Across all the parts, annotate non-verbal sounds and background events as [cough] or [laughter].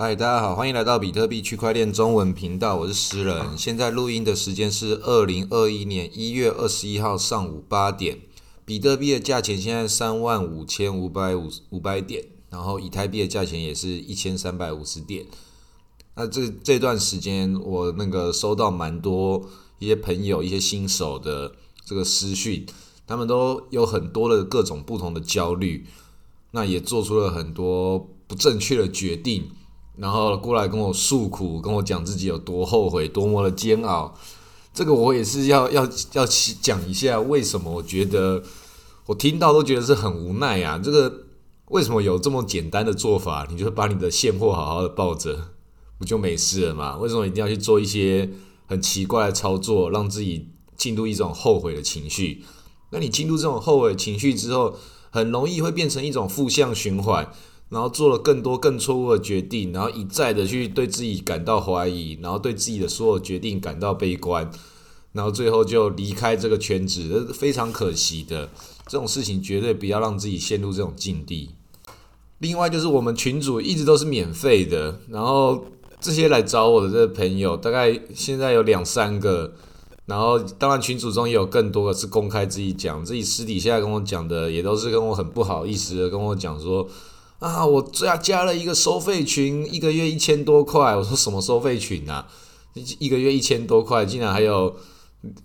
嗨，大家好，欢迎来到比特币区块链中文频道，我是诗人。现在录音的时间是二零二一年一月二十一号上午八点。比特币的价钱现在三万五千五百五五百点，然后以太币的价钱也是一千三百五十点。那这这段时间，我那个收到蛮多一些朋友、一些新手的这个私讯，他们都有很多的各种不同的焦虑，那也做出了很多不正确的决定，然后过来跟我诉苦，跟我讲自己有多后悔、多么的煎熬。这个我也是要要要讲一下，为什么我觉得我听到都觉得是很无奈啊？这个为什么有这么简单的做法？你就把你的现货好好的抱着，不就没事了吗？为什么一定要去做一些很奇怪的操作，让自己进入一种后悔的情绪？那你进入这种后悔情绪之后，很容易会变成一种负向循环。然后做了更多更错误的决定，然后一再的去对自己感到怀疑，然后对自己的所有决定感到悲观，然后最后就离开这个圈子，这是非常可惜的。这种事情绝对不要让自己陷入这种境地。另外就是我们群主一直都是免费的，然后这些来找我的这个朋友，大概现在有两三个，然后当然群主中也有更多的是公开自己讲，自己私底下跟我讲的，也都是跟我很不好意思的跟我讲说。啊！我加加了一个收费群，一个月一千多块。我说什么收费群啊？一个月一千多块，竟然还有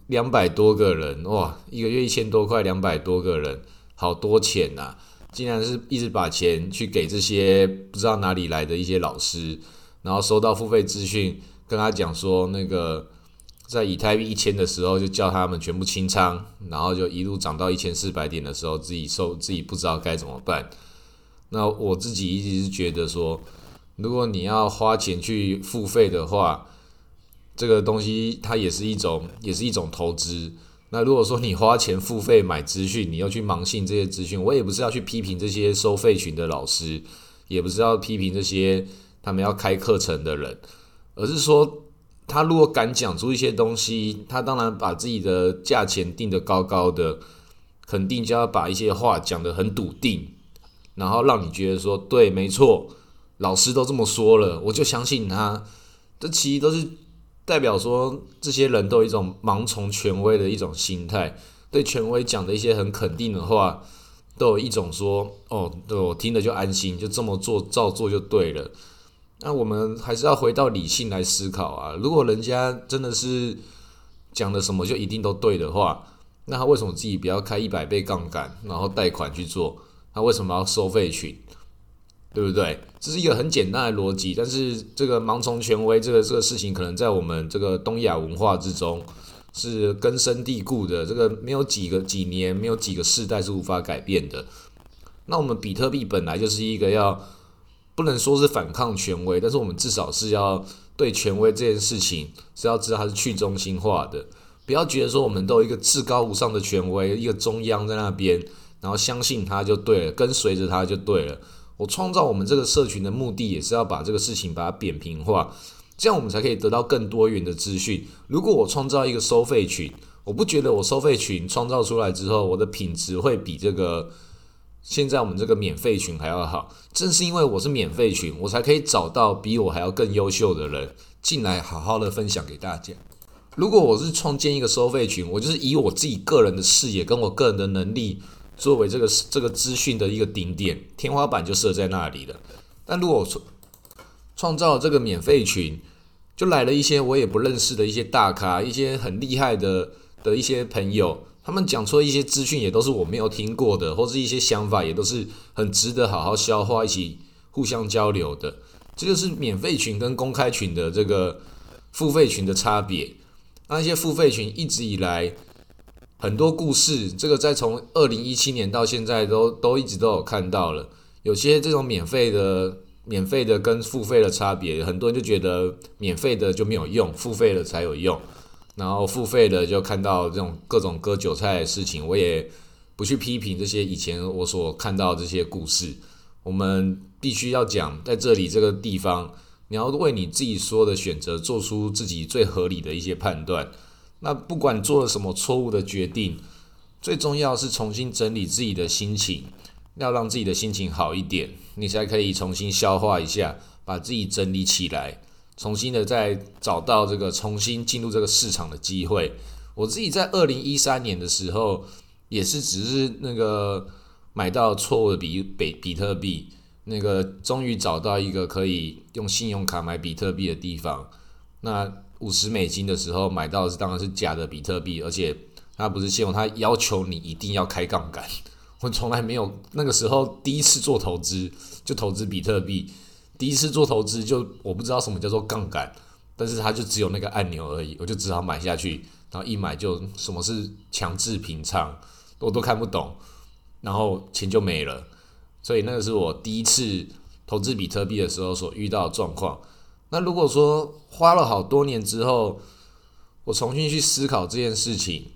两百多个人哇！一个月一千多块，两百多个人，好多钱呐！竟然是一直把钱去给这些不知道哪里来的一些老师，然后收到付费资讯，跟他讲说那个在以太币一千的时候就叫他们全部清仓，然后就一路涨到一千四百点的时候，自己收自己不知道该怎么办。那我自己一直是觉得说，如果你要花钱去付费的话，这个东西它也是一种，也是一种投资。那如果说你花钱付费买资讯，你要去盲信这些资讯，我也不是要去批评这些收费群的老师，也不是要批评这些他们要开课程的人，而是说，他如果敢讲出一些东西，他当然把自己的价钱定得高高的，肯定就要把一些话讲得很笃定。然后让你觉得说对，没错，老师都这么说了，我就相信他。这其实都是代表说，这些人都有一种盲从权威的一种心态，对权威讲的一些很肯定的话，都有一种说哦，对我听了就安心，就这么做照做就对了。那我们还是要回到理性来思考啊。如果人家真的是讲的什么就一定都对的话，那他为什么自己不要开一百倍杠杆，然后贷款去做？他为什么要收费群？对不对？这是一个很简单的逻辑，但是这个盲从权威这个这个事情，可能在我们这个东亚文化之中是根深蒂固的。这个没有几个几年，没有几个世代是无法改变的。那我们比特币本来就是一个要不能说是反抗权威，但是我们至少是要对权威这件事情是要知道它是去中心化的，不要觉得说我们都有一个至高无上的权威，一个中央在那边。然后相信他就对了，跟随着他就对了。我创造我们这个社群的目的，也是要把这个事情把它扁平化，这样我们才可以得到更多元的资讯。如果我创造一个收费群，我不觉得我收费群创造出来之后，我的品质会比这个现在我们这个免费群还要好。正是因为我是免费群，我才可以找到比我还要更优秀的人进来，好好的分享给大家。如果我是创建一个收费群，我就是以我自己个人的视野跟我个人的能力。作为这个这个资讯的一个顶点，天花板就设在那里了。但如果创创造这个免费群，就来了一些我也不认识的一些大咖，一些很厉害的的一些朋友，他们讲出一些资讯也都是我没有听过的，或是一些想法也都是很值得好好消化，一起互相交流的。这就是免费群跟公开群的这个付费群的差别。那一些付费群一直以来。很多故事，这个在从二零一七年到现在都都一直都有看到了。有些这种免费的、免费的跟付费的差别，很多人就觉得免费的就没有用，付费的才有用。然后付费的就看到这种各种割韭菜的事情，我也不去批评这些以前我所看到这些故事。我们必须要讲，在这里这个地方，你要为你自己说的选择做出自己最合理的一些判断。那不管做了什么错误的决定，最重要是重新整理自己的心情，要让自己的心情好一点，你才可以重新消化一下，把自己整理起来，重新的再找到这个重新进入这个市场的机会。我自己在二零一三年的时候，也是只是那个买到错误的比比比特币，那个终于找到一个可以用信用卡买比特币的地方。那五十美金的时候买到是当然是假的比特币，而且它不是信用，它要求你一定要开杠杆。[laughs] 我从来没有那个时候第一次做投资就投资比特币，第一次做投资就我不知道什么叫做杠杆，但是它就只有那个按钮而已，我就只好买下去。然后一买就什么是强制平仓，我都看不懂，然后钱就没了。所以那个是我第一次投资比特币的时候所遇到的状况。那如果说花了好多年之后，我重新去思考这件事情，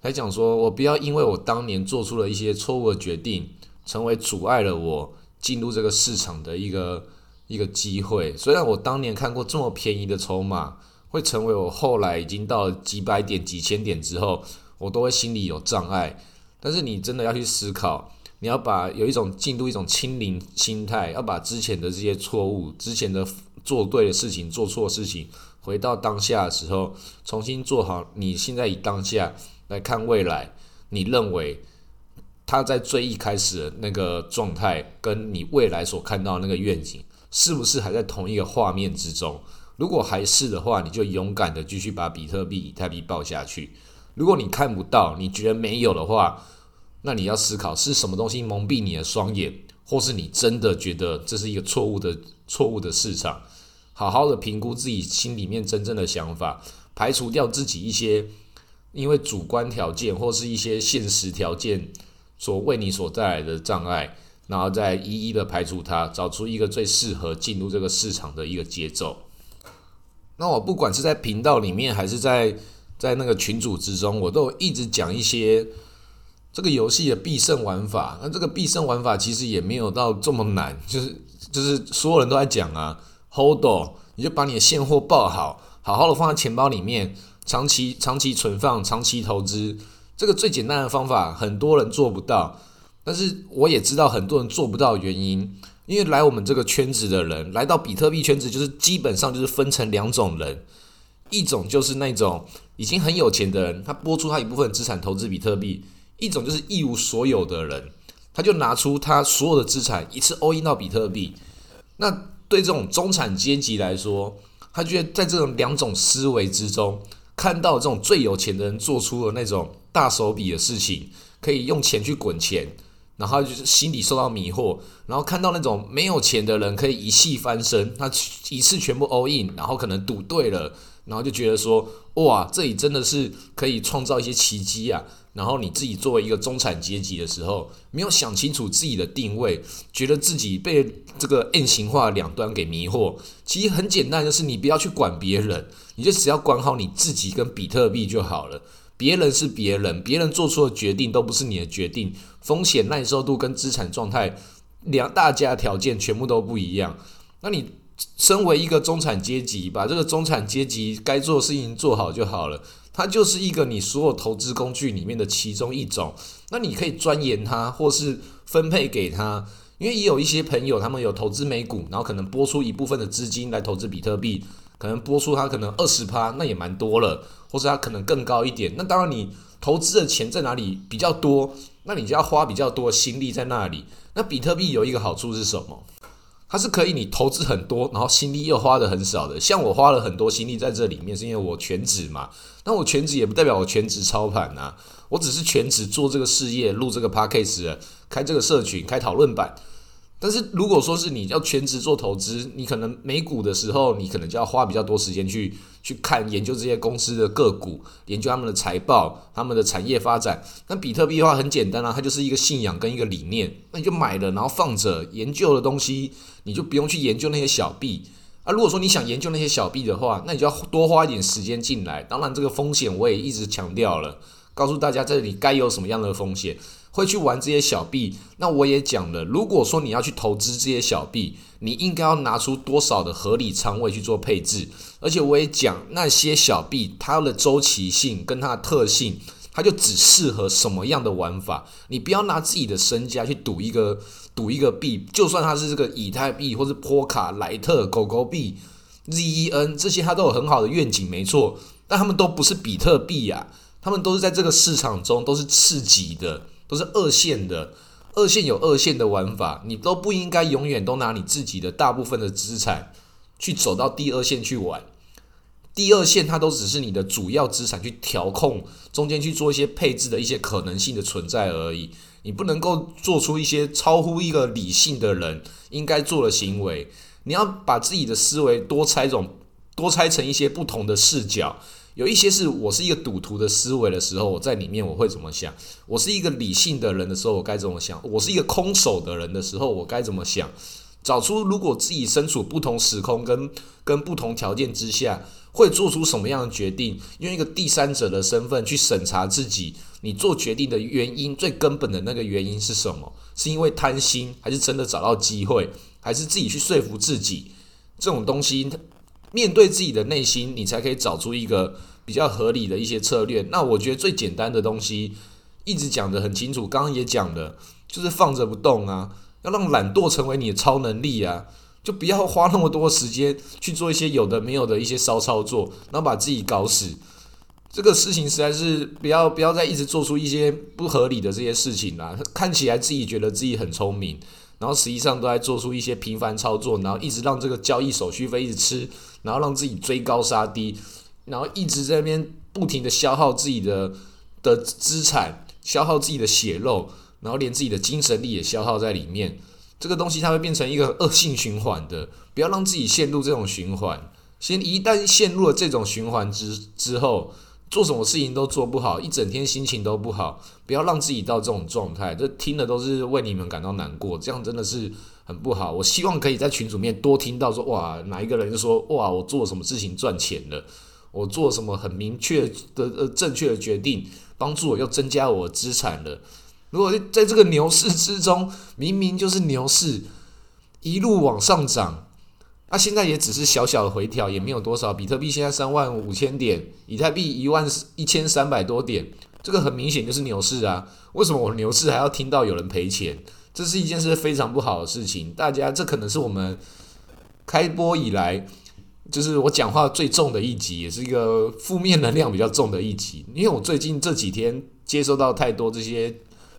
来讲说我不要因为我当年做出了一些错误的决定，成为阻碍了我进入这个市场的一个一个机会。虽然我当年看过这么便宜的筹码。会成为我后来已经到了几百点、几千点之后，我都会心里有障碍。但是你真的要去思考，你要把有一种进入一种清零心态，要把之前的这些错误、之前的做对的事情、做错事情，回到当下的时候，重新做好。你现在以当下来看未来，你认为他在最一开始的那个状态，跟你未来所看到那个愿景，是不是还在同一个画面之中？如果还是的话，你就勇敢的继续把比特币、以太币报下去。如果你看不到，你觉得没有的话，那你要思考是什么东西蒙蔽你的双眼，或是你真的觉得这是一个错误的、错误的市场。好好的评估自己心里面真正的想法，排除掉自己一些因为主观条件或是一些现实条件所为你所带来的障碍，然后再一一的排除它，找出一个最适合进入这个市场的一个节奏。那我不管是在频道里面，还是在在那个群组之中，我都一直讲一些这个游戏的必胜玩法。那这个必胜玩法其实也没有到这么难，就是就是所有人都在讲啊，hold，你就把你的现货报好，好好的放在钱包里面，长期长期存放，长期投资。这个最简单的方法，很多人做不到，但是我也知道很多人做不到原因。因为来我们这个圈子的人，来到比特币圈子，就是基本上就是分成两种人，一种就是那种已经很有钱的人，他拨出他一部分资产投资比特币；一种就是一无所有的人，他就拿出他所有的资产一次 all in 到比特币。那对这种中产阶级来说，他觉得在这种两种思维之中，看到这种最有钱的人做出了那种大手笔的事情，可以用钱去滚钱。然后就是心里受到迷惑，然后看到那种没有钱的人可以一气翻身，他一次全部 all in，然后可能赌对了，然后就觉得说，哇，这里真的是可以创造一些奇迹啊！然后你自己作为一个中产阶级的时候，没有想清楚自己的定位，觉得自己被这个 N 型化两端给迷惑。其实很简单，就是你不要去管别人，你就只要管好你自己跟比特币就好了。别人是别人，别人做出的决定都不是你的决定，风险耐受度跟资产状态两大家条件全部都不一样。那你身为一个中产阶级，把这个中产阶级该做的事情做好就好了。它就是一个你所有投资工具里面的其中一种。那你可以钻研它，或是分配给他。因为也有一些朋友，他们有投资美股，然后可能拨出一部分的资金来投资比特币。可能播出它可能二十趴，那也蛮多了，或者它可能更高一点。那当然，你投资的钱在哪里比较多，那你就要花比较多的心力在那里。那比特币有一个好处是什么？它是可以你投资很多，然后心力又花的很少的。像我花了很多心力在这里面，是因为我全职嘛。那我全职也不代表我全职操盘呐，我只是全职做这个事业，录这个 podcast，开这个社群，开讨论版。但是如果说是你要全职做投资，你可能美股的时候，你可能就要花比较多时间去去看研究这些公司的个股，研究他们的财报、他们的产业发展。那比特币的话很简单啊，它就是一个信仰跟一个理念，那你就买了，然后放着研究的东西，你就不用去研究那些小币啊。如果说你想研究那些小币的话，那你就要多花一点时间进来。当然，这个风险我也一直强调了，告诉大家这里该有什么样的风险。会去玩这些小币，那我也讲了，如果说你要去投资这些小币，你应该要拿出多少的合理仓位去做配置，而且我也讲那些小币它的周期性跟它的特性，它就只适合什么样的玩法，你不要拿自己的身家去赌一个赌一个币，就算它是这个以太币或是波卡、莱特、狗狗币、ZEN 这些，它都有很好的愿景，没错，但他们都不是比特币呀，他们都是在这个市场中都是次级的，都是二线的。二线有二线的玩法，你都不应该永远都拿你自己的大部分的资产去走到第二线去玩。第二线它都只是你的主要资产去调控，中间去做一些配置的一些可能性的存在而已。你不能够做出一些超乎一个理性的人应该做的行为。你要把自己的思维多拆种，多拆成一些不同的视角。有一些是我是一个赌徒的思维的时候，我在里面我会怎么想？我是一个理性的人的时候，我该怎么想？我是一个空手的人的时候，我该怎么想？找出如果自己身处不同时空跟跟不同条件之下，会做出什么样的决定？用一个第三者的身份去审查自己，你做决定的原因，最根本的那个原因是什么？是因为贪心，还是真的找到机会，还是自己去说服自己？这种东西。面对自己的内心，你才可以找出一个比较合理的一些策略。那我觉得最简单的东西，一直讲的很清楚，刚刚也讲的，就是放着不动啊，要让懒惰成为你的超能力啊，就不要花那么多时间去做一些有的没有的一些骚操作，然后把自己搞死。这个事情实在是不要不要再一直做出一些不合理的这些事情啦。看起来自己觉得自己很聪明。然后实际上都在做出一些频繁操作，然后一直让这个交易手续费一直吃，然后让自己追高杀低，然后一直在那边不停的消耗自己的的资产，消耗自己的血肉，然后连自己的精神力也消耗在里面。这个东西它会变成一个恶性循环的，不要让自己陷入这种循环。先一旦陷入了这种循环之之后。做什么事情都做不好，一整天心情都不好，不要让自己到这种状态。这听的都是为你们感到难过，这样真的是很不好。我希望可以在群组面多听到说，哇，哪一个人说，哇，我做什么事情赚钱了，我做什么很明确的呃正确的决定，帮助我又增加我资产了。如果在这个牛市之中，明明就是牛市，一路往上涨。那现在也只是小小的回调，也没有多少。比特币现在三万五千点，以太币一万一千三百多点，这个很明显就是牛市啊！为什么我牛市还要听到有人赔钱？这是一件事非常不好的事情。大家，这可能是我们开播以来，就是我讲话最重的一集，也是一个负面能量比较重的一集。因为我最近这几天接收到太多这些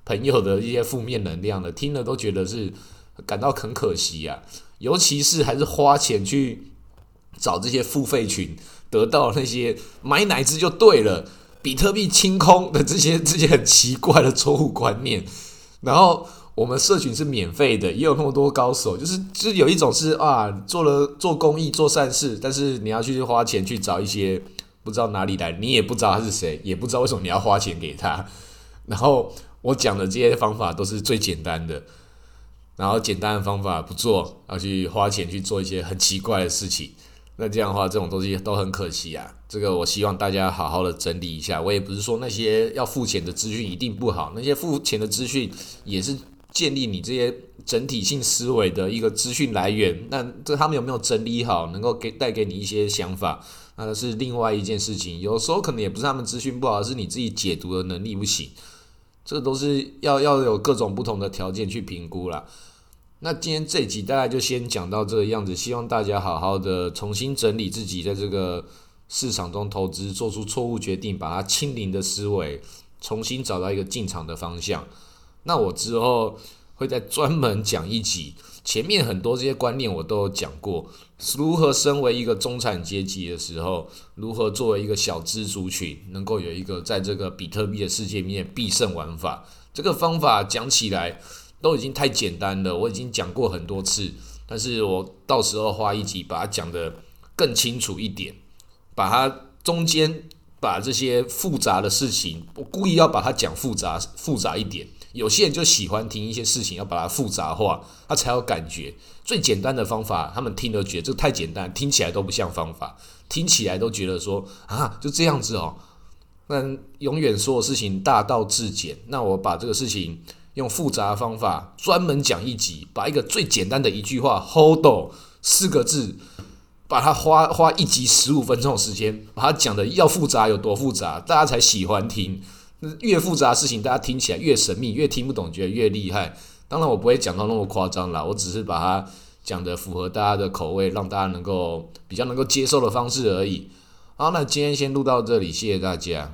朋友的一些负面能量了，听了都觉得是感到很可惜呀。尤其是还是花钱去找这些付费群，得到那些买哪只就对了，比特币清空的这些 [laughs] 这些很奇怪的错误观念。然后我们社群是免费的，也有那么多高手，就是就是有一种是啊，做了做公益做善事，但是你要去花钱去找一些不知道哪里来，你也不知道他是谁，也不知道为什么你要花钱给他。然后我讲的这些方法都是最简单的。然后简单的方法不做，要去花钱去做一些很奇怪的事情，那这样的话，这种东西都很可惜啊。这个我希望大家好好的整理一下。我也不是说那些要付钱的资讯一定不好，那些付钱的资讯也是建立你这些整体性思维的一个资讯来源。那这他们有没有整理好，能够给带给你一些想法，那是另外一件事情。有时候可能也不是他们资讯不好，是你自己解读的能力不行。这都是要要有各种不同的条件去评估啦。那今天这一集大概就先讲到这个样子，希望大家好好的重新整理自己在这个市场中投资做出错误决定，把它清零的思维重新找到一个进场的方向。那我之后会再专门讲一集，前面很多这些观念我都有讲过，如何身为一个中产阶级的时候，如何作为一个小资族群，能够有一个在这个比特币的世界里面必胜玩法。这个方法讲起来。都已经太简单了，我已经讲过很多次，但是我到时候花一集把它讲的更清楚一点，把它中间把这些复杂的事情，我故意要把它讲复杂复杂一点。有些人就喜欢听一些事情要把它复杂化，他才有感觉。最简单的方法，他们听都觉得这太简单，听起来都不像方法，听起来都觉得说啊就这样子哦。那永远所有事情大道至简，那我把这个事情。用复杂的方法专门讲一集，把一个最简单的一句话 “hold” 四个字，把它花花一集十五分钟的时间，把它讲的要复杂有多复杂，大家才喜欢听。越复杂的事情，大家听起来越神秘，越听不懂，觉得越厉害。当然我不会讲到那么夸张啦，我只是把它讲的符合大家的口味，让大家能够比较能够接受的方式而已。好，那今天先录到这里，谢谢大家。